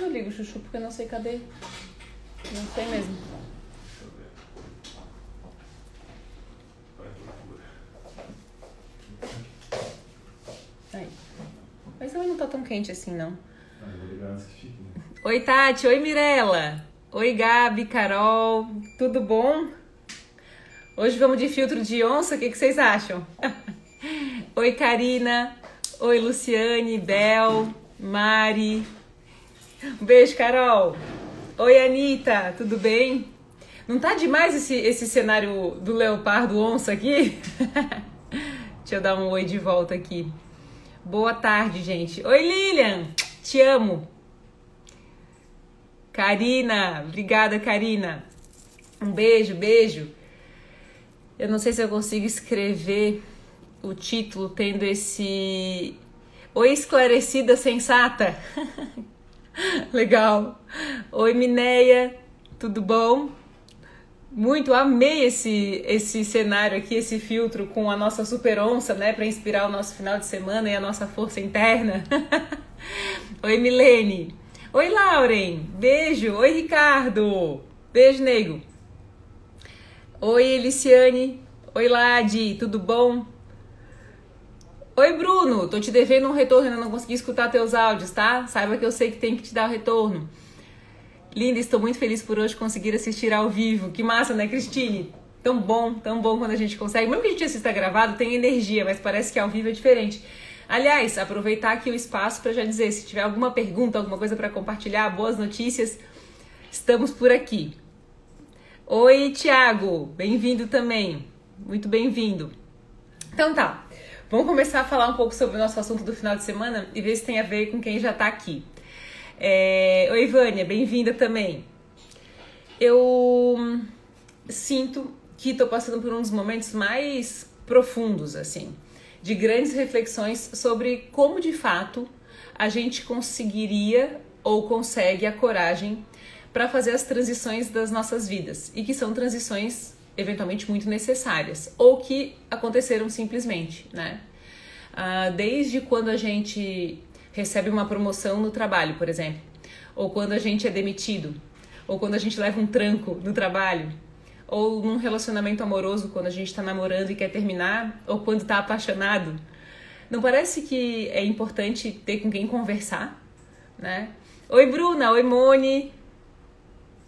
depois eu ligo, Chuchu, porque eu não sei cadê. Não sei mesmo. Deixa eu ver. Aí. Mas também não tá tão quente assim, não. Ah, né? Oi, Tati. Oi, Mirella. Oi, Gabi, Carol. Tudo bom? Hoje vamos de filtro de onça, o que, que vocês acham? Oi, Karina. Oi, Luciane, Bel, Mari. Um beijo, Carol. Oi, Anitta. Tudo bem? Não tá demais esse, esse cenário do leopardo onça aqui? Deixa eu dar um oi de volta aqui. Boa tarde, gente. Oi, Lilian. Te amo. Karina, obrigada, Karina. Um beijo, beijo. Eu não sei se eu consigo escrever o título tendo esse Oi esclarecida sensata. Legal. Oi Mineia, tudo bom? Muito amei esse esse cenário aqui, esse filtro com a nossa super onça, né, para inspirar o nosso final de semana e a nossa força interna. Oi Milene. Oi Lauren. Beijo. Oi Ricardo. Beijo, nego. Oi Eliciane. Oi Lade, tudo bom? Oi Bruno, tô te devendo um retorno, ainda não consegui escutar teus áudios, tá? Saiba que eu sei que tem que te dar o retorno. Linda, estou muito feliz por hoje conseguir assistir ao vivo. Que massa, né, Cristine? Tão bom, tão bom quando a gente consegue. Mesmo que a gente assista gravado, tem energia, mas parece que ao vivo é diferente. Aliás, aproveitar aqui o espaço para já dizer, se tiver alguma pergunta, alguma coisa para compartilhar, boas notícias, estamos por aqui. Oi, Tiago, bem-vindo também. Muito bem-vindo. Então tá, vamos começar a falar um pouco sobre o nosso assunto do final de semana e ver se tem a ver com quem já tá aqui. É... Oi, Vânia, bem-vinda também. Eu sinto que tô passando por um dos momentos mais profundos, assim, de grandes reflexões sobre como de fato a gente conseguiria ou consegue a coragem para fazer as transições das nossas vidas e que são transições eventualmente muito necessárias ou que aconteceram simplesmente, né? Ah, desde quando a gente recebe uma promoção no trabalho, por exemplo, ou quando a gente é demitido, ou quando a gente leva um tranco no trabalho, ou num relacionamento amoroso, quando a gente está namorando e quer terminar, ou quando está apaixonado. Não parece que é importante ter com quem conversar, né? Oi, Bruna. Oi, Moni.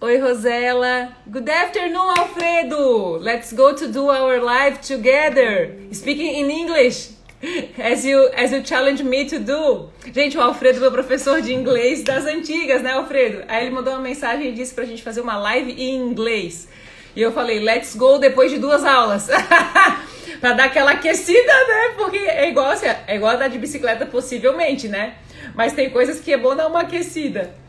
Oi, Rosela. Good afternoon, Alfredo. Let's go to do our live together. Speaking in English. As you, as you challenge me to do. Gente, o Alfredo meu professor de inglês das antigas, né, Alfredo? Aí ele mandou uma mensagem e disse pra gente fazer uma live em inglês. E eu falei, let's go depois de duas aulas. pra dar aquela aquecida, né? Porque é igual, assim, é igual andar de bicicleta, possivelmente, né? Mas tem coisas que é bom dar uma aquecida.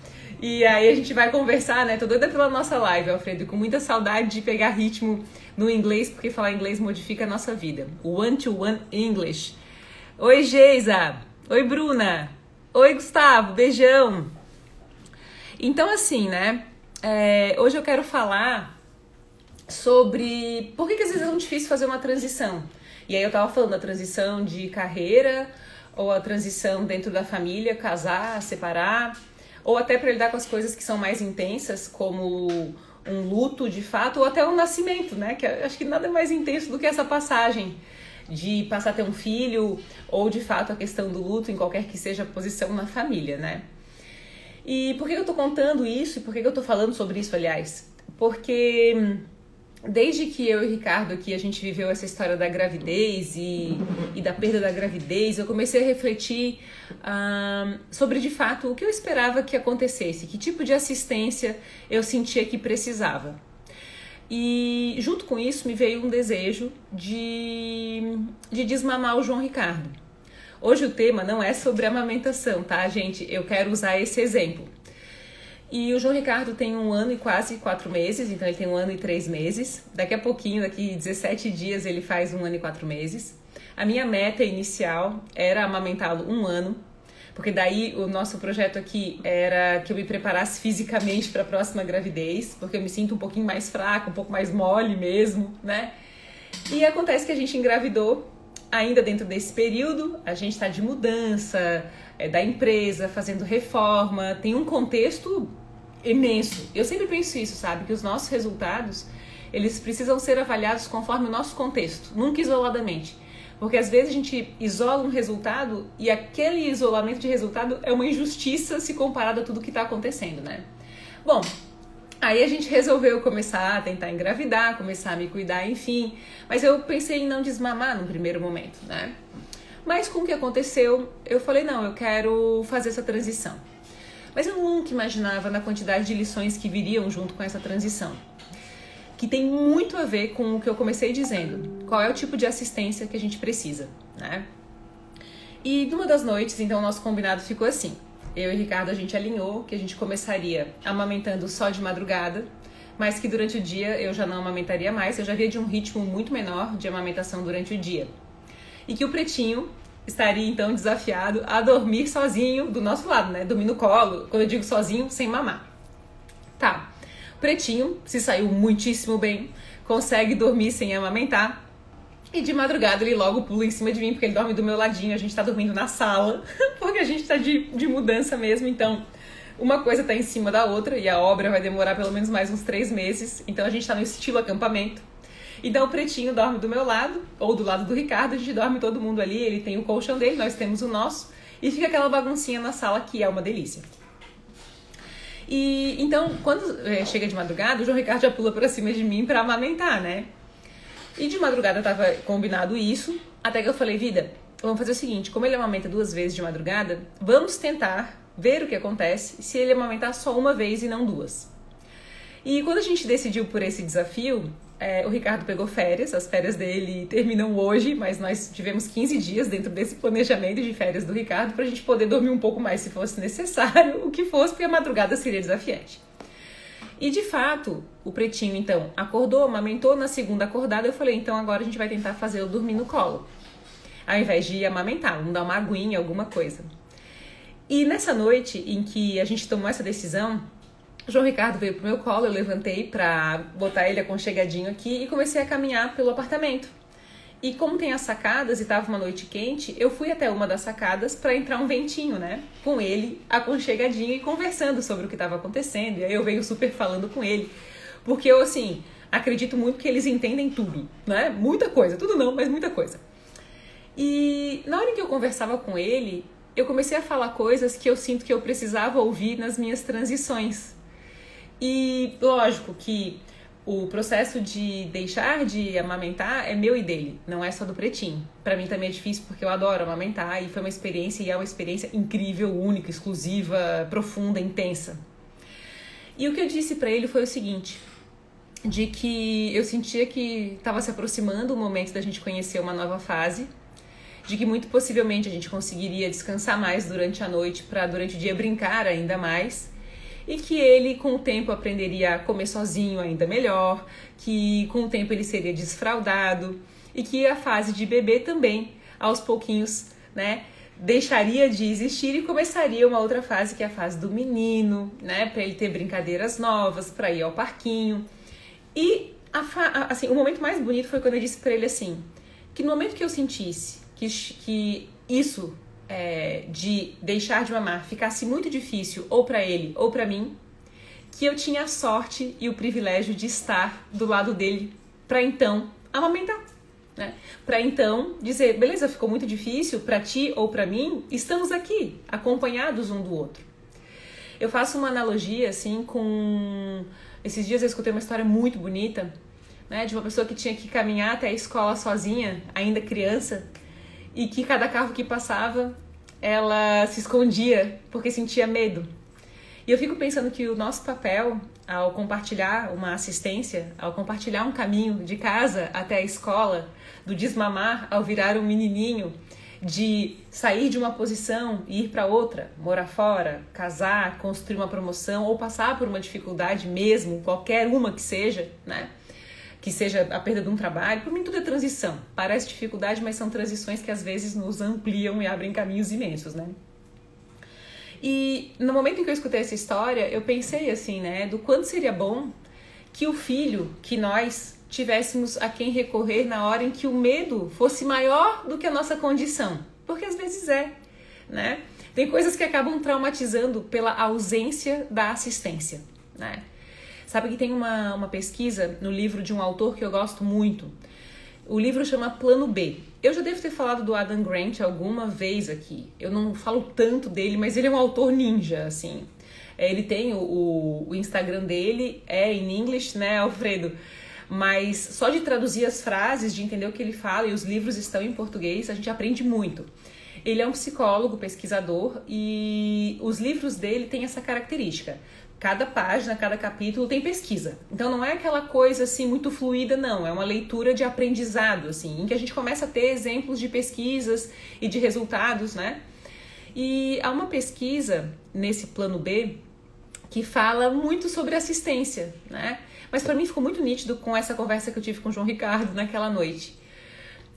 E aí a gente vai conversar, né? Tô doida pela nossa live, Alfredo, com muita saudade de pegar ritmo no inglês, porque falar inglês modifica a nossa vida. One-to-one English. Oi, Geisa. Oi, Bruna. Oi, Gustavo. Beijão. Então, assim, né? É, hoje eu quero falar sobre por que, que às vezes é tão difícil fazer uma transição. E aí eu tava falando da transição de carreira, ou a transição dentro da família, casar, separar, ou até para lidar com as coisas que são mais intensas, como um luto de fato, ou até um nascimento, né? Que acho que nada é mais intenso do que essa passagem de passar a ter um filho, ou de fato a questão do luto, em qualquer que seja a posição na família, né? E por que eu tô contando isso e por que eu tô falando sobre isso, aliás? Porque hum, desde que eu e o Ricardo aqui a gente viveu essa história da gravidez e, e da perda da gravidez, eu comecei a refletir sobre de fato o que eu esperava que acontecesse, que tipo de assistência eu sentia que precisava. E junto com isso me veio um desejo de, de desmamar o João Ricardo. Hoje o tema não é sobre amamentação, tá, gente? Eu quero usar esse exemplo. E o João Ricardo tem um ano e quase quatro meses, então ele tem um ano e três meses. Daqui a pouquinho, daqui 17 dias, ele faz um ano e quatro meses. A minha meta inicial era amamentá-lo um ano, porque daí o nosso projeto aqui era que eu me preparasse fisicamente para a próxima gravidez, porque eu me sinto um pouquinho mais fraca, um pouco mais mole mesmo, né? E acontece que a gente engravidou ainda dentro desse período, a gente está de mudança, é, da empresa, fazendo reforma, tem um contexto imenso. Eu sempre penso isso, sabe? Que os nossos resultados, eles precisam ser avaliados conforme o nosso contexto, nunca isoladamente. Porque às vezes a gente isola um resultado e aquele isolamento de resultado é uma injustiça se comparado a tudo que está acontecendo, né? Bom, aí a gente resolveu começar a tentar engravidar, começar a me cuidar, enfim. Mas eu pensei em não desmamar no primeiro momento, né? Mas com o que aconteceu, eu falei: não, eu quero fazer essa transição. Mas eu nunca imaginava na quantidade de lições que viriam junto com essa transição. Que tem muito a ver com o que eu comecei dizendo. Qual é o tipo de assistência que a gente precisa, né? E numa das noites, então, o nosso combinado ficou assim. Eu e Ricardo, a gente alinhou que a gente começaria amamentando só de madrugada, mas que durante o dia eu já não amamentaria mais, eu já via de um ritmo muito menor de amamentação durante o dia. E que o pretinho estaria então desafiado a dormir sozinho do nosso lado, né? Dormir no colo, quando eu digo sozinho, sem mamar. Tá. Pretinho se saiu muitíssimo bem, consegue dormir sem amamentar. E de madrugada ele logo pula em cima de mim, porque ele dorme do meu ladinho, a gente tá dormindo na sala, porque a gente tá de, de mudança mesmo, então uma coisa tá em cima da outra e a obra vai demorar pelo menos mais uns três meses, então a gente tá no estilo acampamento. Então o pretinho dorme do meu lado, ou do lado do Ricardo, a gente dorme todo mundo ali, ele tem o colchão dele, nós temos o nosso, e fica aquela baguncinha na sala que é uma delícia. E então, quando é, chega de madrugada, o João Ricardo já pula pra cima de mim para amamentar, né? E de madrugada tava combinado isso, até que eu falei, vida, vamos fazer o seguinte, como ele amamenta duas vezes de madrugada, vamos tentar ver o que acontece se ele amamentar só uma vez e não duas. E quando a gente decidiu por esse desafio, é, o Ricardo pegou férias, as férias dele terminam hoje, mas nós tivemos 15 dias dentro desse planejamento de férias do Ricardo para a gente poder dormir um pouco mais se fosse necessário, o que fosse, porque a madrugada seria desafiante. E de fato, o pretinho então acordou, amamentou, na segunda acordada eu falei, então agora a gente vai tentar fazer eu dormir no colo. Ao invés de amamentar, vamos dar uma aguinha, alguma coisa. E nessa noite em que a gente tomou essa decisão, João Ricardo veio pro meu colo, eu levantei para botar ele aconchegadinho aqui e comecei a caminhar pelo apartamento. E como tem as sacadas e tava uma noite quente, eu fui até uma das sacadas para entrar um ventinho, né? Com ele aconchegadinho e conversando sobre o que estava acontecendo. E aí eu venho super falando com ele, porque eu assim, acredito muito que eles entendem tudo, né? Muita coisa, tudo não, mas muita coisa. E na hora que eu conversava com ele, eu comecei a falar coisas que eu sinto que eu precisava ouvir nas minhas transições, e lógico que o processo de deixar de amamentar é meu e dele, não é só do pretinho. Para mim também é difícil porque eu adoro amamentar e foi uma experiência e é uma experiência incrível, única, exclusiva, profunda, intensa. E o que eu disse para ele foi o seguinte: de que eu sentia que estava se aproximando o momento da gente conhecer uma nova fase, de que muito possivelmente a gente conseguiria descansar mais durante a noite para durante o dia brincar ainda mais e que ele com o tempo aprenderia a comer sozinho ainda melhor, que com o tempo ele seria desfraudado e que a fase de bebê também, aos pouquinhos, né, deixaria de existir e começaria uma outra fase que é a fase do menino, né, para ele ter brincadeiras novas, para ir ao parquinho. E assim, o momento mais bonito foi quando eu disse para ele assim, que no momento que eu sentisse que, que isso é, de deixar de mamar ficasse muito difícil ou para ele ou para mim, que eu tinha a sorte e o privilégio de estar do lado dele para então amamentar. Né? Para então dizer, beleza, ficou muito difícil para ti ou para mim, estamos aqui, acompanhados um do outro. Eu faço uma analogia assim com. Esses dias eu escutei uma história muito bonita, né, de uma pessoa que tinha que caminhar até a escola sozinha, ainda criança, e que cada carro que passava ela se escondia porque sentia medo. E eu fico pensando que o nosso papel ao compartilhar uma assistência, ao compartilhar um caminho de casa até a escola, do desmamar ao virar um menininho, de sair de uma posição e ir para outra, morar fora, casar, construir uma promoção ou passar por uma dificuldade mesmo, qualquer uma que seja, né? Que seja a perda de um trabalho, para mim tudo é transição. Parece dificuldade, mas são transições que às vezes nos ampliam e abrem caminhos imensos, né? E no momento em que eu escutei essa história, eu pensei assim, né, do quanto seria bom que o filho, que nós tivéssemos a quem recorrer na hora em que o medo fosse maior do que a nossa condição, porque às vezes é, né? Tem coisas que acabam traumatizando pela ausência da assistência, né? Sabe que tem uma, uma pesquisa no livro de um autor que eu gosto muito. O livro chama Plano B. Eu já devo ter falado do Adam Grant alguma vez aqui. Eu não falo tanto dele, mas ele é um autor ninja, assim. É, ele tem o, o Instagram dele, é em inglês, né, Alfredo? Mas só de traduzir as frases, de entender o que ele fala, e os livros estão em português, a gente aprende muito. Ele é um psicólogo, pesquisador, e os livros dele têm essa característica cada página, cada capítulo tem pesquisa. Então não é aquela coisa assim muito fluida, não. É uma leitura de aprendizado, assim, em que a gente começa a ter exemplos de pesquisas e de resultados, né? E há uma pesquisa nesse plano B que fala muito sobre assistência, né? Mas para mim ficou muito nítido com essa conversa que eu tive com o João Ricardo naquela noite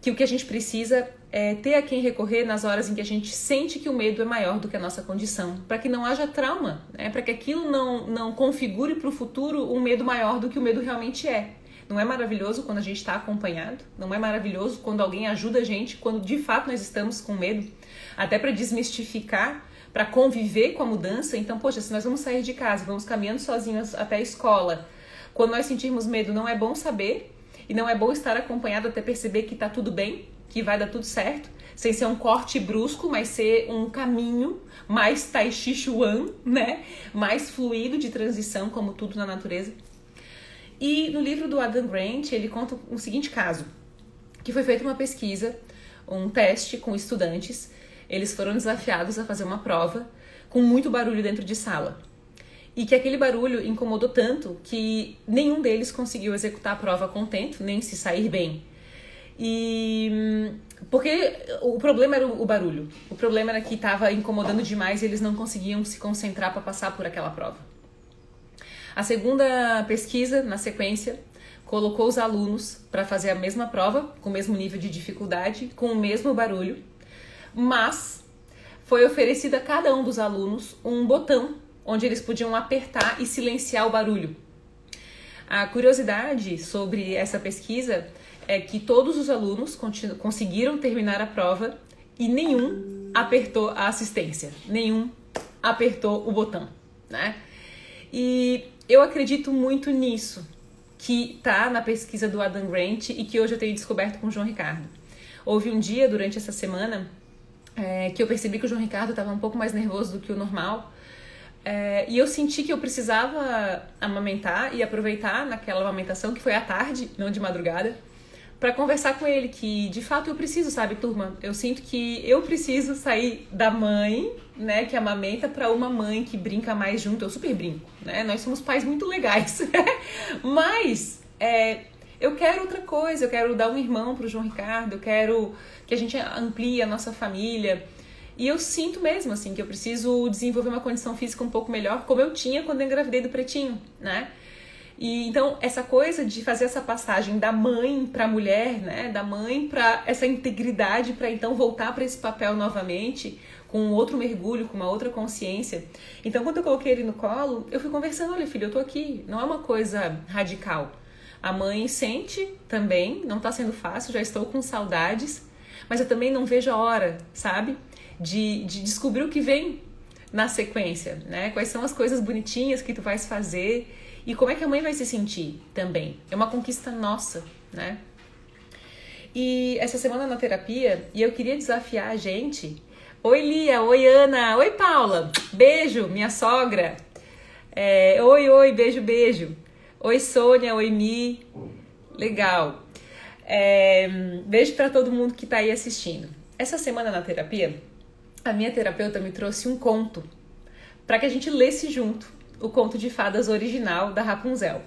que o que a gente precisa é ter a quem recorrer nas horas em que a gente sente que o medo é maior do que a nossa condição, para que não haja trauma, né? para que aquilo não, não configure para o futuro um medo maior do que o medo realmente é. Não é maravilhoso quando a gente está acompanhado? Não é maravilhoso quando alguém ajuda a gente, quando de fato nós estamos com medo? Até para desmistificar, para conviver com a mudança. Então, poxa, se nós vamos sair de casa, vamos caminhando sozinhos até a escola, quando nós sentirmos medo, não é bom saber e não é bom estar acompanhado até perceber que tá tudo bem, que vai dar tudo certo, sem ser um corte brusco, mas ser um caminho mais Tai Chi Chuan, né? Mais fluido de transição, como tudo na natureza. E no livro do Adam Grant, ele conta o seguinte caso, que foi feita uma pesquisa, um teste com estudantes, eles foram desafiados a fazer uma prova com muito barulho dentro de sala e que aquele barulho incomodou tanto que nenhum deles conseguiu executar a prova contento, nem se sair bem. E porque o problema era o barulho. O problema era que estava incomodando demais e eles não conseguiam se concentrar para passar por aquela prova. A segunda pesquisa, na sequência, colocou os alunos para fazer a mesma prova, com o mesmo nível de dificuldade, com o mesmo barulho, mas foi oferecido a cada um dos alunos um botão onde eles podiam apertar e silenciar o barulho. A curiosidade sobre essa pesquisa é que todos os alunos conseguiram terminar a prova e nenhum apertou a assistência, nenhum apertou o botão, né? E eu acredito muito nisso, que tá na pesquisa do Adam Grant e que hoje eu tenho descoberto com o João Ricardo. Houve um dia durante essa semana é, que eu percebi que o João Ricardo estava um pouco mais nervoso do que o normal é, e eu senti que eu precisava amamentar e aproveitar naquela amamentação, que foi à tarde, não de madrugada, para conversar com ele, que de fato eu preciso, sabe, turma? Eu sinto que eu preciso sair da mãe, né, que amamenta, para uma mãe que brinca mais junto. Eu super brinco, né? Nós somos pais muito legais. Mas é, eu quero outra coisa, eu quero dar um irmão pro João Ricardo, eu quero que a gente amplie a nossa família. E eu sinto mesmo, assim, que eu preciso desenvolver uma condição física um pouco melhor, como eu tinha quando eu engravidei do pretinho, né? E então essa coisa de fazer essa passagem da mãe para a mulher, né, da mãe para essa integridade para então voltar para esse papel novamente, com um outro mergulho, com uma outra consciência. Então quando eu coloquei ele no colo, eu fui conversando, olha filho, eu tô aqui, não é uma coisa radical. A mãe sente também, não tá sendo fácil, já estou com saudades, mas eu também não vejo a hora, sabe? De, de descobrir o que vem na sequência, né? Quais são as coisas bonitinhas que tu vais fazer e como é que a mãe vai se sentir também. É uma conquista nossa, né? E essa semana na terapia, e eu queria desafiar a gente. Oi, Lia. Oi, Ana. Oi, Paula. Beijo, minha sogra. É, oi, oi, beijo, beijo. Oi, Sônia. Oi, Mi. Legal. É, beijo para todo mundo que tá aí assistindo. Essa semana na terapia, a minha terapeuta me trouxe um conto para que a gente lesse junto o conto de fadas original da Rapunzel.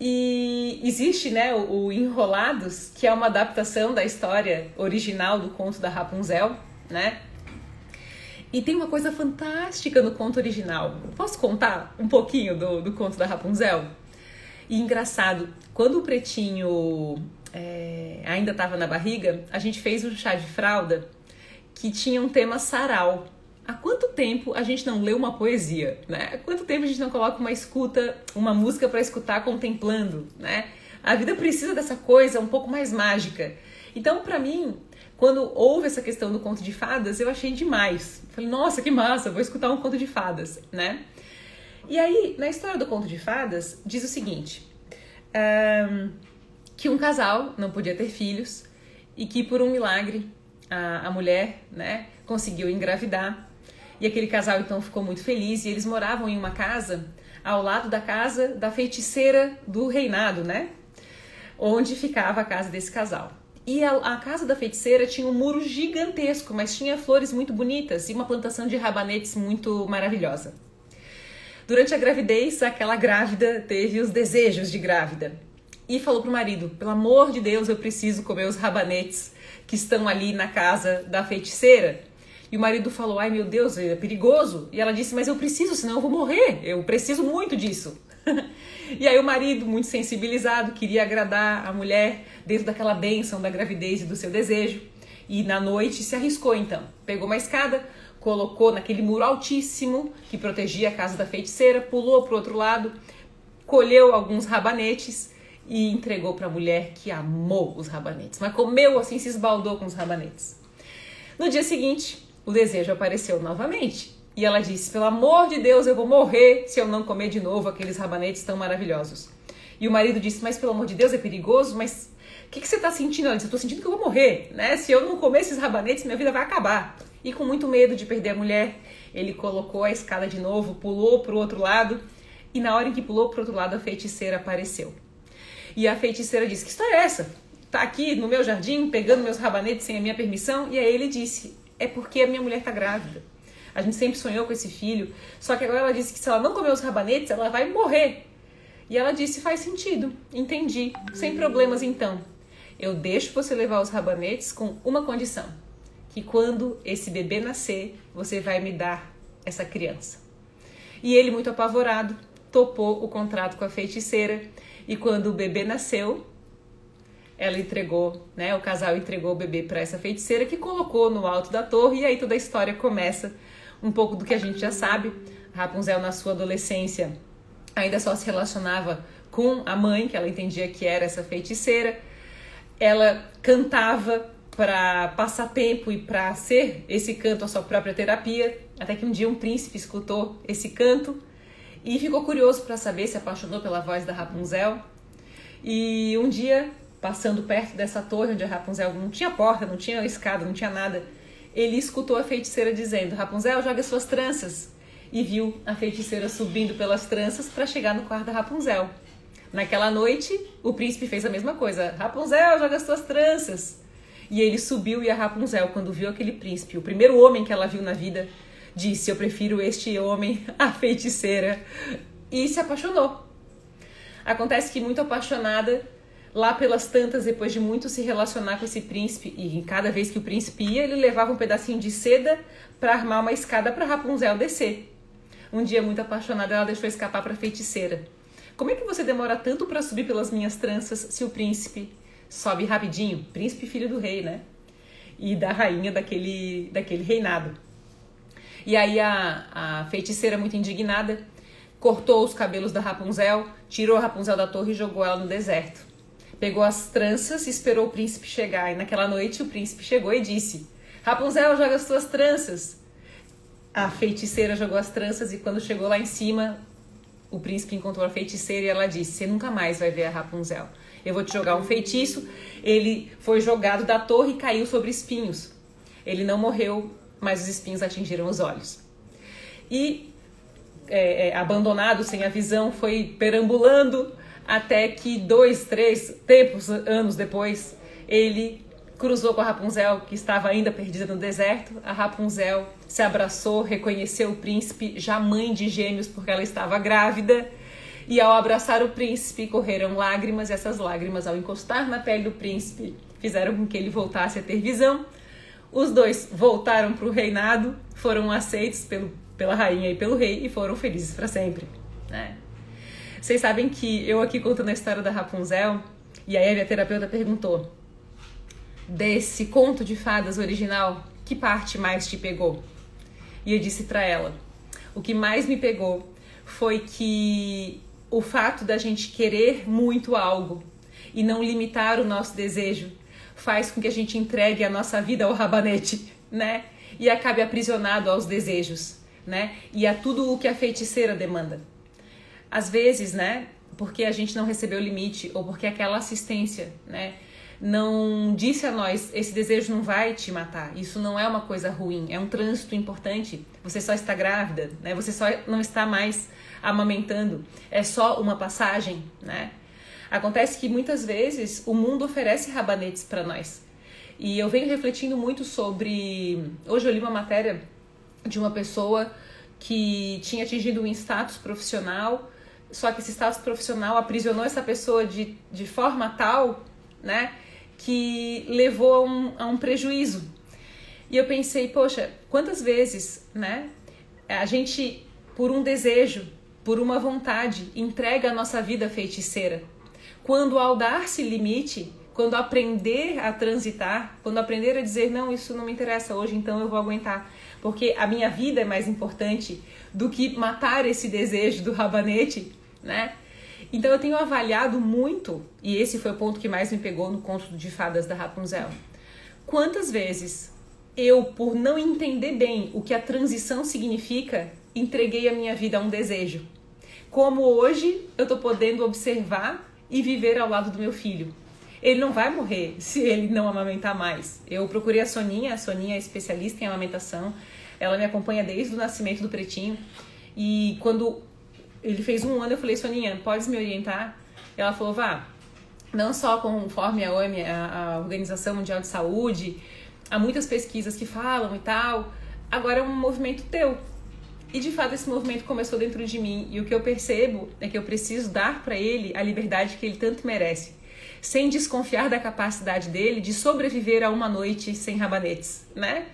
E existe, né, o, Enrolados, que é uma adaptação da história original do conto da Rapunzel, né? E tem uma coisa fantástica no conto original. Posso contar um pouquinho do, do conto da Rapunzel? E engraçado, quando o pretinho é, ainda estava na barriga, a gente fez um chá de fralda que tinha um tema sarau. Há quanto tempo a gente não lê uma poesia, né? Há quanto tempo a gente não coloca uma escuta, uma música para escutar contemplando, né? A vida precisa dessa coisa um pouco mais mágica. Então, para mim, quando houve essa questão do conto de fadas, eu achei demais. Falei, nossa, que massa, vou escutar um conto de fadas, né? E aí, na história do conto de fadas, diz o seguinte: um, que um casal não podia ter filhos e que por um milagre a, a mulher, né, conseguiu engravidar. E aquele casal então ficou muito feliz e eles moravam em uma casa ao lado da casa da feiticeira do reinado, né? Onde ficava a casa desse casal. E a, a, casa da feiticeira tinha um muro gigantesco, mas tinha flores muito bonitas e uma plantação de rabanetes muito maravilhosa. Durante a gravidez, aquela grávida teve os desejos de grávida e falou pro marido: pelo amor de Deus, eu preciso comer os rabanetes que estão ali na casa da feiticeira. E o marido falou: ai meu Deus, é perigoso. E ela disse: mas eu preciso, senão eu vou morrer. Eu preciso muito disso. e aí o marido, muito sensibilizado, queria agradar a mulher dentro daquela bênção da gravidez e do seu desejo. E na noite se arriscou então. Pegou uma escada, colocou naquele muro altíssimo que protegia a casa da feiticeira, pulou para o outro lado, colheu alguns rabanetes e entregou para a mulher que amou os rabanetes, mas comeu assim, se esbaldou com os rabanetes. No dia seguinte, o desejo apareceu novamente e ela disse: Pelo amor de Deus, eu vou morrer se eu não comer de novo aqueles rabanetes tão maravilhosos. E o marido disse: Mas pelo amor de Deus, é perigoso, mas o que, que, você está sentindo? Ela disse: Eu estou sentindo que eu vou morrer, né? Se eu não comer esses rabanetes, minha vida vai acabar. E com muito medo de perder a mulher, ele colocou a escada de novo, pulou para o outro lado, e na hora em que pulou para o outro lado, a feiticeira apareceu. E a feiticeira disse: Que história é essa? Tá aqui no meu jardim pegando meus rabanetes sem a minha permissão? E aí ele disse: É porque a minha mulher tá grávida. A gente sempre sonhou com esse filho, só que agora ela disse que se ela não comer os rabanetes, ela vai morrer. E ela disse: Faz sentido, entendi, sem problemas então. Eu deixo você levar os rabanetes com uma condição: que quando esse bebê nascer, você vai me dar essa criança. E ele, muito apavorado, topou o contrato com a feiticeira e quando o bebê nasceu, ela entregou, né? O casal entregou o bebê para essa feiticeira que colocou no alto da torre e aí toda a história começa um pouco do que a gente já sabe. Rapunzel na sua adolescência ainda só se relacionava com a mãe, que ela entendia que era essa feiticeira. Ela cantava para passar tempo e para ser esse canto a sua própria terapia, até que um dia um príncipe escutou esse canto e ficou curioso para saber, se apaixonou pela voz da Rapunzel. E um dia, passando perto dessa torre onde a Rapunzel não tinha porta, não tinha escada, não tinha nada, ele escutou a feiticeira dizendo: Rapunzel, joga suas tranças. E viu a feiticeira subindo pelas tranças para chegar no quarto da Rapunzel. Naquela noite, o príncipe fez a mesma coisa: Rapunzel, joga suas tranças. E ele subiu e a Rapunzel, quando viu aquele príncipe, o primeiro homem que ela viu na vida, disse: Eu prefiro este homem à feiticeira. E se apaixonou. Acontece que, muito apaixonada, lá pelas tantas, depois de muito se relacionar com esse príncipe, e cada vez que o príncipe ia, ele levava um pedacinho de seda para armar uma escada para Rapunzel descer. Um dia, muito apaixonada, ela deixou escapar para a feiticeira. Como é que você demora tanto para subir pelas minhas tranças se o príncipe sobe rapidinho? Príncipe filho do rei, né? E da rainha daquele, daquele reinado. E aí a, a feiticeira, muito indignada, cortou os cabelos da Rapunzel, tirou a Rapunzel da torre e jogou ela no deserto. Pegou as tranças e esperou o príncipe chegar. E naquela noite o príncipe chegou e disse: Rapunzel, joga as suas tranças. A feiticeira jogou as tranças e quando chegou lá em cima, o príncipe encontrou a feiticeira e ela disse: Você nunca mais vai ver a Rapunzel. Eu vou te jogar um feitiço. Ele foi jogado da torre e caiu sobre espinhos. Ele não morreu, mas os espinhos atingiram os olhos. E, é, é, abandonado, sem a visão, foi perambulando até que dois, três tempos, anos depois, ele cruzou com a Rapunzel, que estava ainda perdida no deserto. A Rapunzel se abraçou, reconheceu o príncipe, já mãe de gêmeos, porque ela estava grávida. E ao abraçar o príncipe, correram lágrimas, e essas lágrimas, ao encostar na pele do príncipe, fizeram com que ele voltasse a ter visão. Os dois voltaram para o reinado, foram aceitos pelo, pela rainha e pelo rei e foram felizes para sempre. Né? Vocês sabem que eu aqui contando a história da Rapunzel, e aí a minha terapeuta perguntou: desse conto de fadas original, que parte mais te pegou? E eu disse para ela: o que mais me pegou foi que o fato da gente querer muito algo e não limitar o nosso desejo faz com que a gente entregue a nossa vida ao rabanete, né? E acabe aprisionado aos desejos, né? E a tudo o que a feiticeira demanda. Às vezes, né? Porque a gente não recebeu o limite ou porque aquela assistência, né? Não disse a nós, esse desejo não vai te matar. Isso não é uma coisa ruim, é um trânsito importante. Você só está grávida, né? Você só não está mais amamentando. É só uma passagem, né? Acontece que muitas vezes o mundo oferece rabanetes para nós. E eu venho refletindo muito sobre. Hoje eu li uma matéria de uma pessoa que tinha atingido um status profissional, só que esse status profissional aprisionou essa pessoa de, de forma tal, né, que levou a um, a um prejuízo. E eu pensei, poxa, quantas vezes, né, a gente, por um desejo, por uma vontade, entrega a nossa vida feiticeira quando ao dar-se limite, quando aprender a transitar, quando aprender a dizer não, isso não me interessa hoje, então eu vou aguentar, porque a minha vida é mais importante do que matar esse desejo do rabanete, né? Então eu tenho avaliado muito, e esse foi o ponto que mais me pegou no conto de fadas da Rapunzel. Quantas vezes eu, por não entender bem o que a transição significa, entreguei a minha vida a um desejo. Como hoje eu tô podendo observar e viver ao lado do meu filho. Ele não vai morrer se ele não amamentar mais. Eu procurei a Soninha, a Soninha é especialista em amamentação. Ela me acompanha desde o nascimento do pretinho. E quando ele fez um ano, eu falei, Soninha, podes me orientar? Ela falou, vá, não só conforme a OMS, a Organização Mundial de Saúde, há muitas pesquisas que falam e tal. Agora é um movimento teu. E de fato esse movimento começou dentro de mim e o que eu percebo é que eu preciso dar para ele a liberdade que ele tanto merece, sem desconfiar da capacidade dele de sobreviver a uma noite sem rabanetes, né?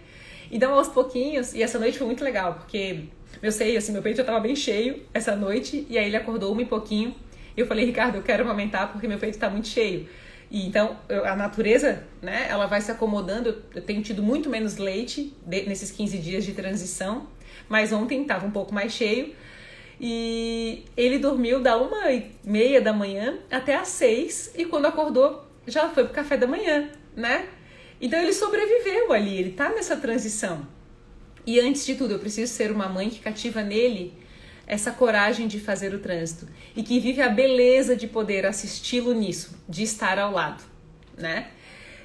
Então aos pouquinhos, e essa noite foi muito legal, porque meu seio, assim, meu peito já estava bem cheio essa noite, e aí ele acordou uma e pouquinho, eu falei, Ricardo, eu quero amamentar porque meu peito está muito cheio. E então, eu, a natureza, né, ela vai se acomodando. Eu, eu tenho tido muito menos leite de, nesses 15 dias de transição mas ontem estava um pouco mais cheio. E ele dormiu da uma e meia da manhã até às seis e quando acordou já foi pro café da manhã, né? Então ele sobreviveu ali, ele tá nessa transição. E antes de tudo, eu preciso ser uma mãe que cativa nele essa coragem de fazer o trânsito e que vive a beleza de poder assisti-lo nisso, de estar ao lado, né?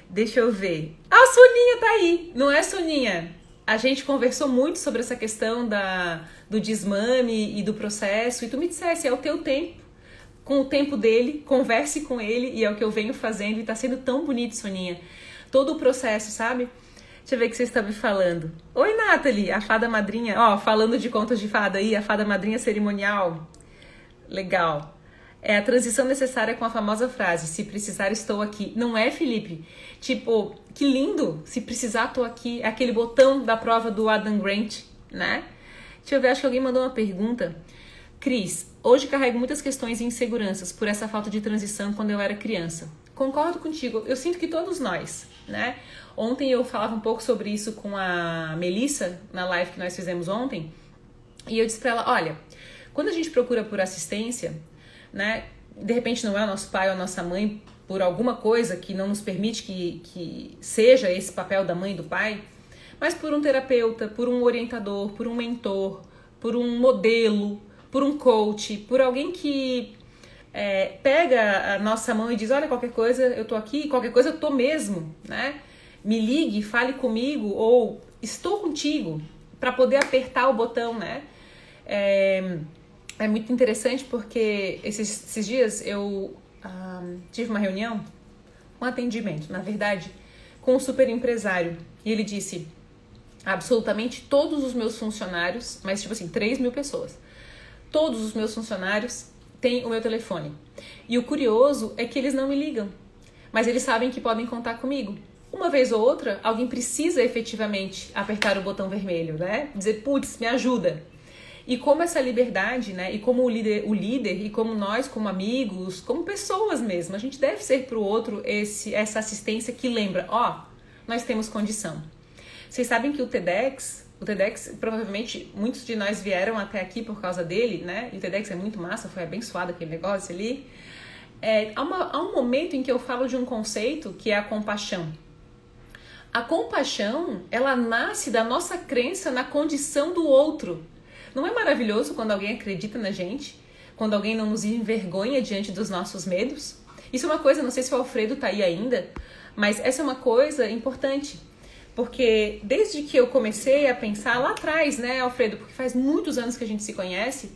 Deixa eu ver. Ah, a Soninha tá aí, não é Soninha? A gente conversou muito sobre essa questão da, do desmame e do processo, e tu me dissesse, é o teu tempo, com o tempo dele, converse com ele, e é o que eu venho fazendo, e tá sendo tão bonito, Soninha. Todo o processo, sabe? Deixa eu ver o que você está me falando. Oi, Nathalie, a fada madrinha. Ó, falando de contos de fada aí, a fada madrinha cerimonial. Legal. É a transição necessária com a famosa frase: se precisar, estou aqui. Não é, Felipe? Tipo, que lindo! Se precisar, estou aqui. É aquele botão da prova do Adam Grant, né? Deixa eu ver, acho que alguém mandou uma pergunta. Cris, hoje carrego muitas questões e inseguranças por essa falta de transição quando eu era criança. Concordo contigo, eu sinto que todos nós, né? Ontem eu falava um pouco sobre isso com a Melissa, na live que nós fizemos ontem, e eu disse para ela: olha, quando a gente procura por assistência, né? De repente não é o nosso pai ou a nossa mãe por alguma coisa que não nos permite que, que seja esse papel da mãe e do pai, mas por um terapeuta, por um orientador, por um mentor, por um modelo, por um coach, por alguém que é, pega a nossa mão e diz: Olha, qualquer coisa eu tô aqui, qualquer coisa eu tô mesmo, né? Me ligue, fale comigo ou estou contigo para poder apertar o botão, né? É, é muito interessante porque esses, esses dias eu um, tive uma reunião, um atendimento, na verdade, com um super empresário. E ele disse: absolutamente todos os meus funcionários, mas tipo assim, 3 mil pessoas, todos os meus funcionários têm o meu telefone. E o curioso é que eles não me ligam, mas eles sabem que podem contar comigo. Uma vez ou outra, alguém precisa efetivamente apertar o botão vermelho, né? Dizer, putz, me ajuda. E como essa liberdade, né? E como o líder, o líder e como nós, como amigos, como pessoas mesmo, a gente deve ser para o outro esse, essa assistência que lembra, ó, nós temos condição. Vocês sabem que o TEDx, o TEDx, provavelmente muitos de nós vieram até aqui por causa dele, né? E o TEDx é muito massa, foi abençoado aquele negócio ali. é, há, uma, há um momento em que eu falo de um conceito que é a compaixão. A compaixão, ela nasce da nossa crença na condição do outro. Não é maravilhoso quando alguém acredita na gente? Quando alguém não nos envergonha diante dos nossos medos? Isso é uma coisa, não sei se o Alfredo tá aí ainda, mas essa é uma coisa importante. Porque desde que eu comecei a pensar lá atrás, né, Alfredo, porque faz muitos anos que a gente se conhece,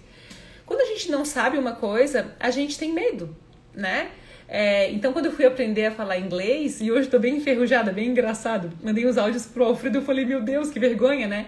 quando a gente não sabe uma coisa, a gente tem medo, né? É, então, quando eu fui aprender a falar inglês, e hoje tô bem enferrujada, bem engraçado, mandei os áudios pro Alfredo e falei, meu Deus, que vergonha, né?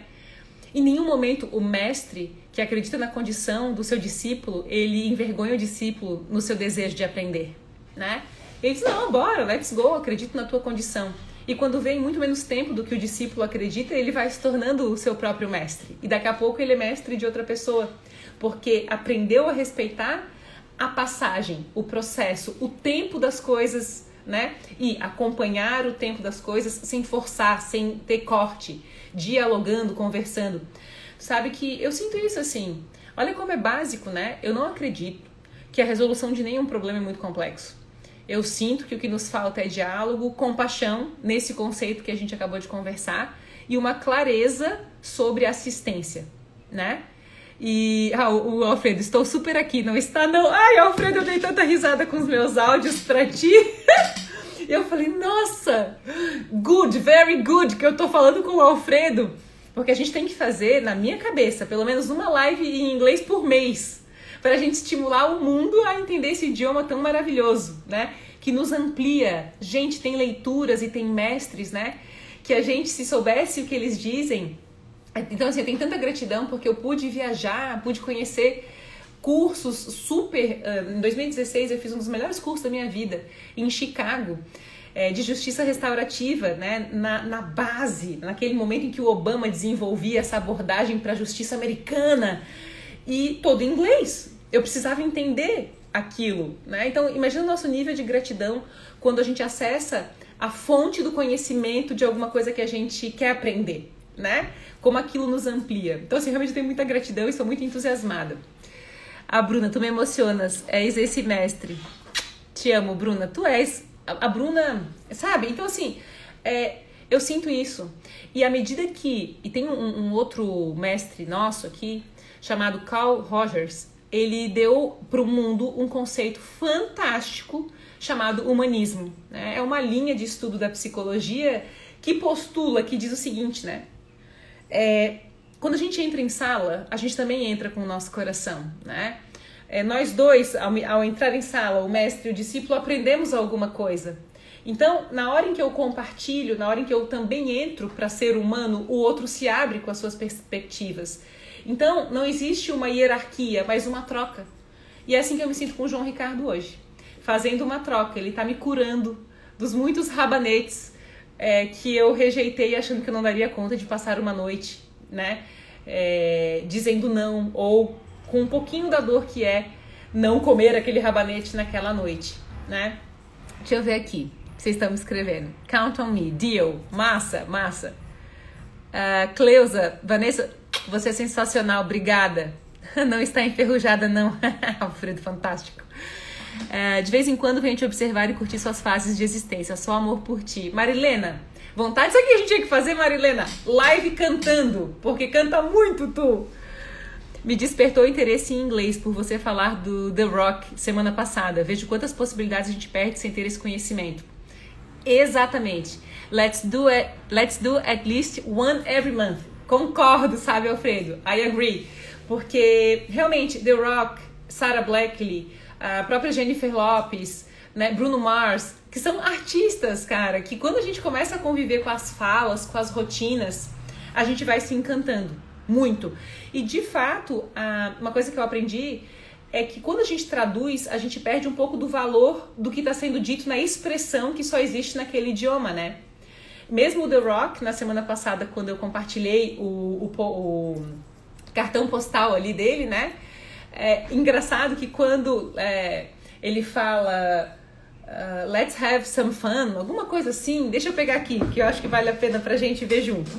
Em nenhum momento o mestre que acredita na condição do seu discípulo, ele envergonha o discípulo no seu desejo de aprender, né? Ele diz, não, bora, let's go, acredito na tua condição. E quando vem muito menos tempo do que o discípulo acredita, ele vai se tornando o seu próprio mestre. E daqui a pouco ele é mestre de outra pessoa, porque aprendeu a respeitar a passagem, o processo, o tempo das coisas, né? E acompanhar o tempo das coisas sem forçar, sem ter corte, dialogando, conversando. Sabe que eu sinto isso assim. Olha como é básico, né? Eu não acredito que a resolução de nenhum problema é muito complexo. Eu sinto que o que nos falta é diálogo, compaixão, nesse conceito que a gente acabou de conversar, e uma clareza sobre assistência, né? E ah, o Alfredo, estou super aqui, não está não? Ai, Alfredo, eu dei tanta risada com os meus áudios para ti. eu falei, nossa, good, very good, que eu tô falando com o Alfredo. Porque a gente tem que fazer, na minha cabeça, pelo menos uma live em inglês por mês para a gente estimular o mundo a entender esse idioma tão maravilhoso, né? Que nos amplia. Gente, tem leituras e tem mestres, né? Que a gente, se soubesse o que eles dizem. Então, assim, eu tenho tanta gratidão porque eu pude viajar, pude conhecer cursos super. Em 2016, eu fiz um dos melhores cursos da minha vida em Chicago. É, de justiça restaurativa, né, na, na, base, naquele momento em que o Obama desenvolvia essa abordagem para a justiça americana e todo em inglês eu precisava entender aquilo, né? Então, imagina o nosso nível de gratidão quando a gente acessa a fonte do conhecimento de alguma coisa que a gente quer aprender, né? Como aquilo nos amplia. Então, assim, realmente tenho muita gratidão e sou muito entusiasmada. A ah, Bruna, tu me emocionas. És esse mestre. Te amo, Bruna. Tu és. A, a Bruna, sabe? Então, assim, é, eu sinto isso. E à medida que. E tem um, um outro mestre nosso aqui, chamado Carl Rogers, ele deu para o mundo um conceito fantástico chamado humanismo. Né? É uma linha de estudo da psicologia que postula, que diz o seguinte, né? É, quando a gente entra em sala, a gente também entra com o nosso coração, né? É, nós dois, ao, ao entrar em sala, o mestre e o discípulo, aprendemos alguma coisa. Então, na hora em que eu compartilho, na hora em que eu também entro para ser humano, o outro se abre com as suas perspectivas. Então, não existe uma hierarquia, mas uma troca. E é assim que eu me sinto com o João Ricardo hoje, fazendo uma troca. Ele está me curando dos muitos rabanetes é, que eu rejeitei achando que eu não daria conta de passar uma noite, né? É, dizendo não, ou com um pouquinho da dor que é não comer aquele rabanete naquela noite, né? Deixa eu ver aqui. Vocês estão me escrevendo. Count on me. Deal. Massa, massa. Uh, Cleusa, Vanessa, você é sensacional, obrigada. Não está enferrujada, não. Alfredo, fantástico. É, de vez em quando venho te observar e curtir suas fases de existência. Só amor por ti. Marilena, vontade. Isso aqui a gente tinha que fazer, Marilena? Live cantando, porque canta muito tu. Me despertou interesse em inglês por você falar do The Rock semana passada. Vejo quantas possibilidades a gente perde sem ter esse conhecimento. Exatamente. Let's do it. Let's do at least one every month. Concordo, sabe, Alfredo? I agree. Porque realmente The Rock, Sarah Blackley, a própria Jennifer Lopes, né, Bruno Mars, que são artistas, cara, que quando a gente começa a conviver com as falas, com as rotinas, a gente vai se encantando muito. E de fato, uma coisa que eu aprendi é que quando a gente traduz, a gente perde um pouco do valor do que está sendo dito na expressão que só existe naquele idioma, né? Mesmo o The Rock, na semana passada, quando eu compartilhei o, o, o cartão postal ali dele, né? É engraçado que quando é, ele fala uh, let's have some fun, alguma coisa assim, deixa eu pegar aqui, que eu acho que vale a pena pra gente ver junto.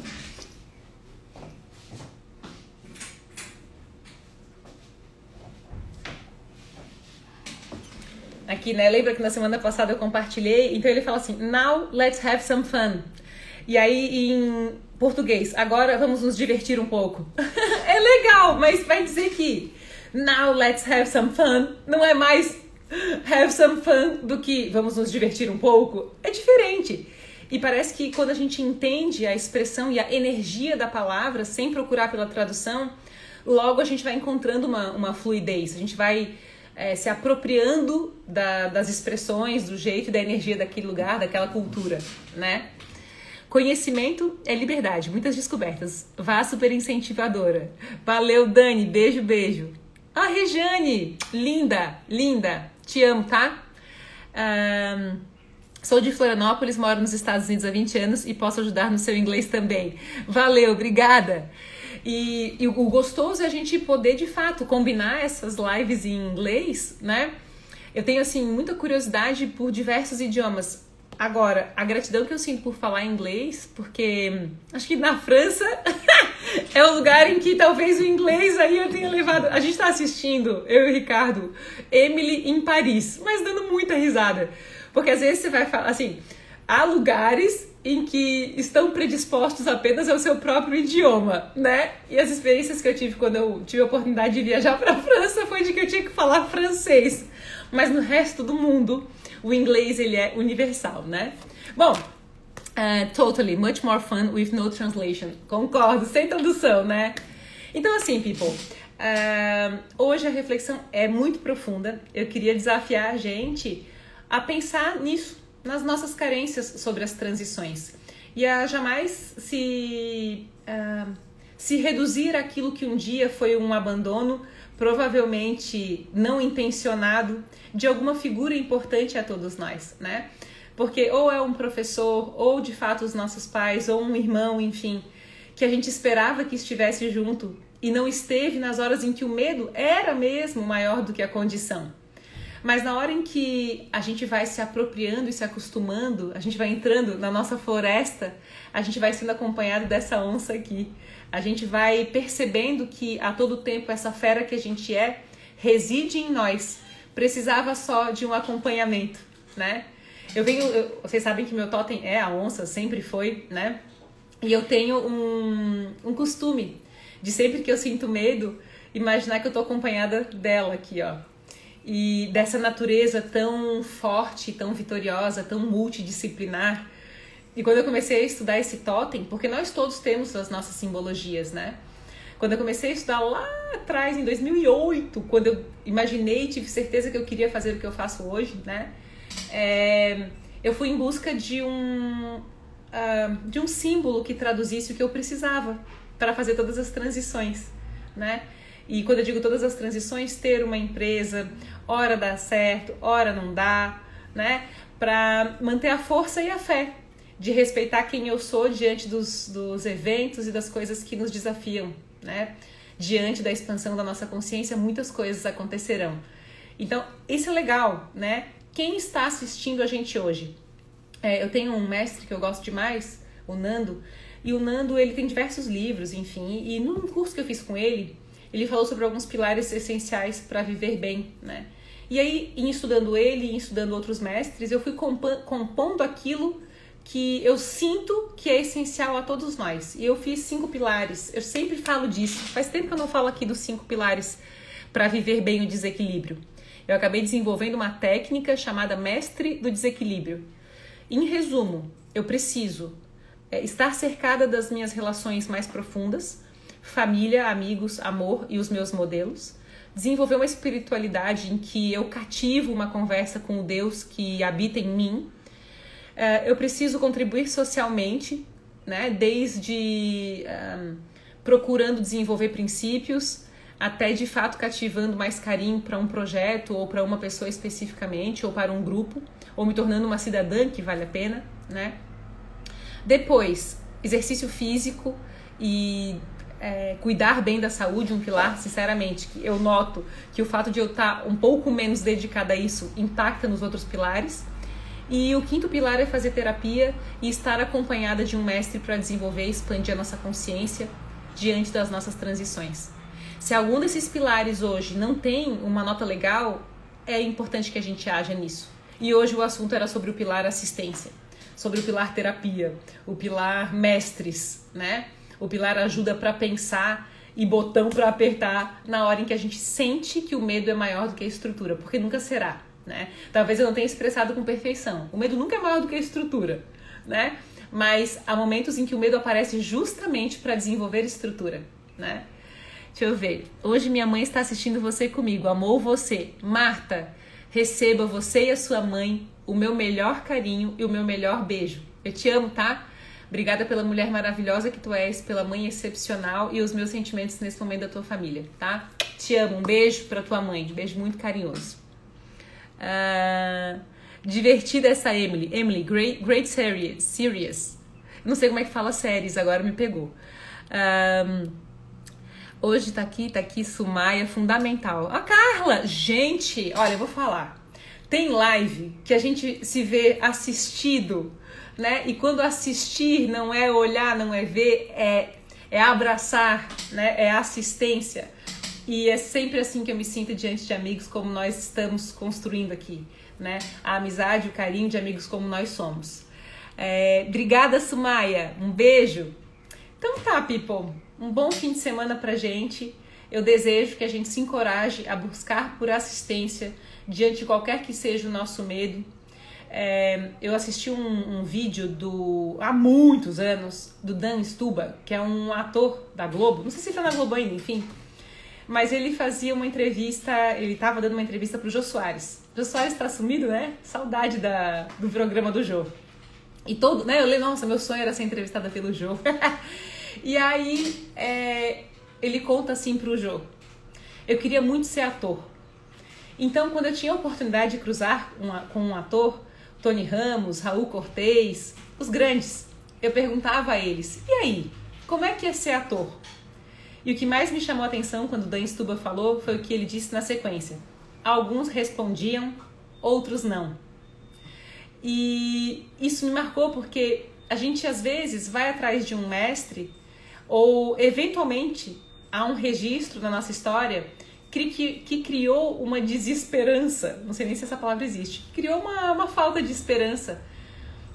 aqui, né? Lembra que na semana passada eu compartilhei? Então ele fala assim: Now let's have some fun. E aí em português, agora vamos nos divertir um pouco. é legal, mas vai dizer que Now let's have some fun não é mais have some fun do que vamos nos divertir um pouco. É diferente. E parece que quando a gente entende a expressão e a energia da palavra, sem procurar pela tradução, logo a gente vai encontrando uma, uma fluidez, a gente vai é, se apropriando da, das expressões, do jeito e da energia daquele lugar, daquela cultura, né? Conhecimento é liberdade, muitas descobertas. Vá super incentivadora. Valeu, Dani. Beijo, beijo. Ah, Rejane, linda, linda. Te amo, tá? Um, sou de Florianópolis, moro nos Estados Unidos há 20 anos e posso ajudar no seu inglês também. Valeu, obrigada. E, e, o gostoso é a gente poder, de fato, combinar essas lives em inglês, né? Eu tenho, assim, muita curiosidade por diversos idiomas. Agora, a gratidão que eu sinto por falar inglês, porque acho que na França é o lugar em que talvez o inglês aí eu tenha levado. A gente tá assistindo, eu e o Ricardo, Emily em Paris, mas dando muita risada. Porque às vezes você vai falar assim, há lugares em que estão predispostos apenas ao seu próprio idioma, né? E as experiências que eu tive quando eu tive a oportunidade de viajar para a França foi de que eu tinha que falar francês. Mas no resto do mundo, o inglês ele é universal, né? Bom, uh, totally, much more fun with no translation. Concordo, sem tradução, né? Então assim, people, uh, hoje a reflexão é muito profunda. Eu queria desafiar a gente a pensar nisso, nas nossas carências sobre as transições e a jamais se, uh, se reduzir aquilo que um dia foi um abandono, provavelmente não intencionado, de alguma figura importante a todos nós, né? Porque ou é um professor, ou de fato os nossos pais, ou um irmão, enfim, que a gente esperava que estivesse junto e não esteve nas horas em que o medo era mesmo maior do que a condição. Mas na hora em que a gente vai se apropriando e se acostumando, a gente vai entrando na nossa floresta, a gente vai sendo acompanhado dessa onça aqui. A gente vai percebendo que a todo tempo essa fera que a gente é reside em nós. Precisava só de um acompanhamento, né? Eu venho, eu, vocês sabem que meu totem é a onça, sempre foi, né? E eu tenho um, um costume de sempre que eu sinto medo, imaginar que eu tô acompanhada dela aqui, ó e dessa natureza tão forte, tão vitoriosa, tão multidisciplinar. E quando eu comecei a estudar esse totem, porque nós todos temos as nossas simbologias, né? Quando eu comecei a estudar lá atrás, em 2008, quando eu imaginei, tive certeza que eu queria fazer o que eu faço hoje, né? É, eu fui em busca de um, uh, de um símbolo que traduzisse o que eu precisava para fazer todas as transições, né? E quando eu digo todas as transições, ter uma empresa, hora dá certo, hora não dá, né? Para manter a força e a fé de respeitar quem eu sou diante dos, dos eventos e das coisas que nos desafiam, né? Diante da expansão da nossa consciência, muitas coisas acontecerão. Então, isso é legal, né? Quem está assistindo a gente hoje? É, eu tenho um mestre que eu gosto demais, o Nando, e o Nando ele tem diversos livros, enfim, e num curso que eu fiz com ele, ele falou sobre alguns pilares essenciais para viver bem, né? E aí, em estudando ele, em estudando outros mestres, eu fui compondo aquilo que eu sinto que é essencial a todos nós. E eu fiz cinco pilares. Eu sempre falo disso. Faz tempo que eu não falo aqui dos cinco pilares para viver bem o desequilíbrio. Eu acabei desenvolvendo uma técnica chamada Mestre do Desequilíbrio. Em resumo, eu preciso é, estar cercada das minhas relações mais profundas, família, amigos, amor e os meus modelos. Desenvolver uma espiritualidade em que eu cativo uma conversa com o Deus que habita em mim. Uh, eu preciso contribuir socialmente, né? desde um, procurando desenvolver princípios até de fato cativando mais carinho para um projeto ou para uma pessoa especificamente ou para um grupo ou me tornando uma cidadã que vale a pena, né? Depois, exercício físico e é, cuidar bem da saúde, um pilar, sinceramente, que eu noto que o fato de eu estar um pouco menos dedicada a isso impacta nos outros pilares. E o quinto pilar é fazer terapia e estar acompanhada de um mestre para desenvolver e expandir a nossa consciência diante das nossas transições. Se algum desses pilares hoje não tem uma nota legal, é importante que a gente haja nisso. E hoje o assunto era sobre o pilar assistência, sobre o pilar terapia, o pilar mestres, né? O pilar ajuda para pensar e botão para apertar na hora em que a gente sente que o medo é maior do que a estrutura, porque nunca será, né? Talvez eu não tenha expressado com perfeição. O medo nunca é maior do que a estrutura, né? Mas há momentos em que o medo aparece justamente para desenvolver estrutura, né? Deixa eu ver. Hoje minha mãe está assistindo você comigo. Amou você. Marta, receba você e a sua mãe o meu melhor carinho e o meu melhor beijo. Eu te amo, tá? Obrigada pela mulher maravilhosa que tu és, pela mãe excepcional e os meus sentimentos nesse momento da tua família, tá? Te amo. Um beijo pra tua mãe. Um beijo muito carinhoso. Uh, divertida essa Emily. Emily, great, great series. Serious. Não sei como é que fala séries, agora me pegou. Um, hoje tá aqui, tá aqui, Sumaia, fundamental. A Carla, gente, olha, eu vou falar. Tem live que a gente se vê assistido né? E quando assistir não é olhar, não é ver, é, é abraçar, né? É assistência. E é sempre assim que eu me sinto diante de amigos como nós estamos construindo aqui, né? A amizade, o carinho de amigos como nós somos. É, obrigada, Sumaya. Um beijo. Então tá, people. Um bom fim de semana pra gente. Eu desejo que a gente se encoraje a buscar por assistência diante de qualquer que seja o nosso medo, é, eu assisti um, um, vídeo do há muitos anos do Dan Stuba, que é um ator da Globo, não sei se ele tá na Globo ainda, enfim. Mas ele fazia uma entrevista, ele estava dando uma entrevista pro Jô Soares. Jô Soares tá sumido, né? Saudade da, do programa do Jô. E todo, né? Eu falei, nossa, meu sonho era ser entrevistada pelo Jô. e aí é, ele conta assim pro Jô: Eu queria muito ser ator. Então, quando eu tinha a oportunidade de cruzar uma, com um ator, Tony Ramos, Raul Cortez, os grandes. Eu perguntava a eles: e aí, como é que é ser ator? E o que mais me chamou a atenção quando Dan Stuba falou foi o que ele disse na sequência. Alguns respondiam, outros não. E isso me marcou porque a gente às vezes vai atrás de um mestre ou eventualmente há um registro na nossa história que, que criou uma desesperança, não sei nem se essa palavra existe, criou uma, uma falta de esperança.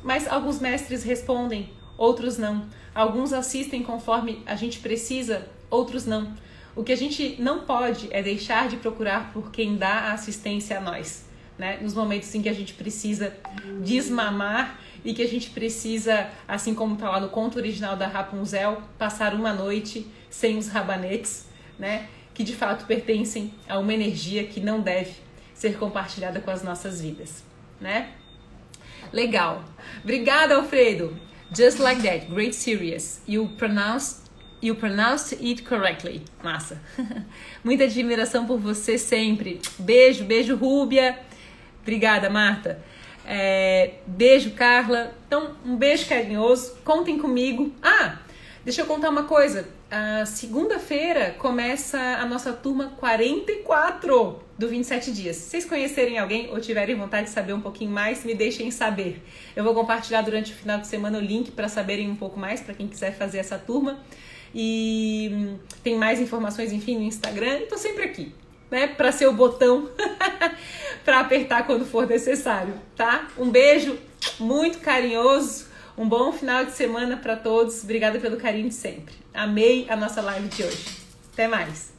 Mas alguns mestres respondem, outros não. Alguns assistem conforme a gente precisa, outros não. O que a gente não pode é deixar de procurar por quem dá assistência a nós, né? Nos momentos em que a gente precisa desmamar e que a gente precisa, assim como está lá no conto original da Rapunzel, passar uma noite sem os rabanetes, né? Que de fato pertencem a uma energia que não deve ser compartilhada com as nossas vidas, né? Legal. Obrigada, Alfredo. Just like that, great serious. You pronounced you pronounced it correctly. Massa. Muita admiração por você sempre. Beijo, beijo, Rúbia. Obrigada, Marta. É, beijo, Carla. Então, um beijo carinhoso. Contem comigo. Ah, deixa eu contar uma coisa a segunda-feira começa a nossa turma 44 do 27 dias. Se vocês conhecerem alguém ou tiverem vontade de saber um pouquinho mais, me deixem saber. Eu vou compartilhar durante o final de semana o link para saberem um pouco mais, para quem quiser fazer essa turma. E hum, tem mais informações, enfim, no Instagram. Estou sempre aqui, né, para ser o botão para apertar quando for necessário, tá? Um beijo muito carinhoso. Um bom final de semana para todos. Obrigada pelo carinho de sempre. Amei a nossa live de hoje. Até mais!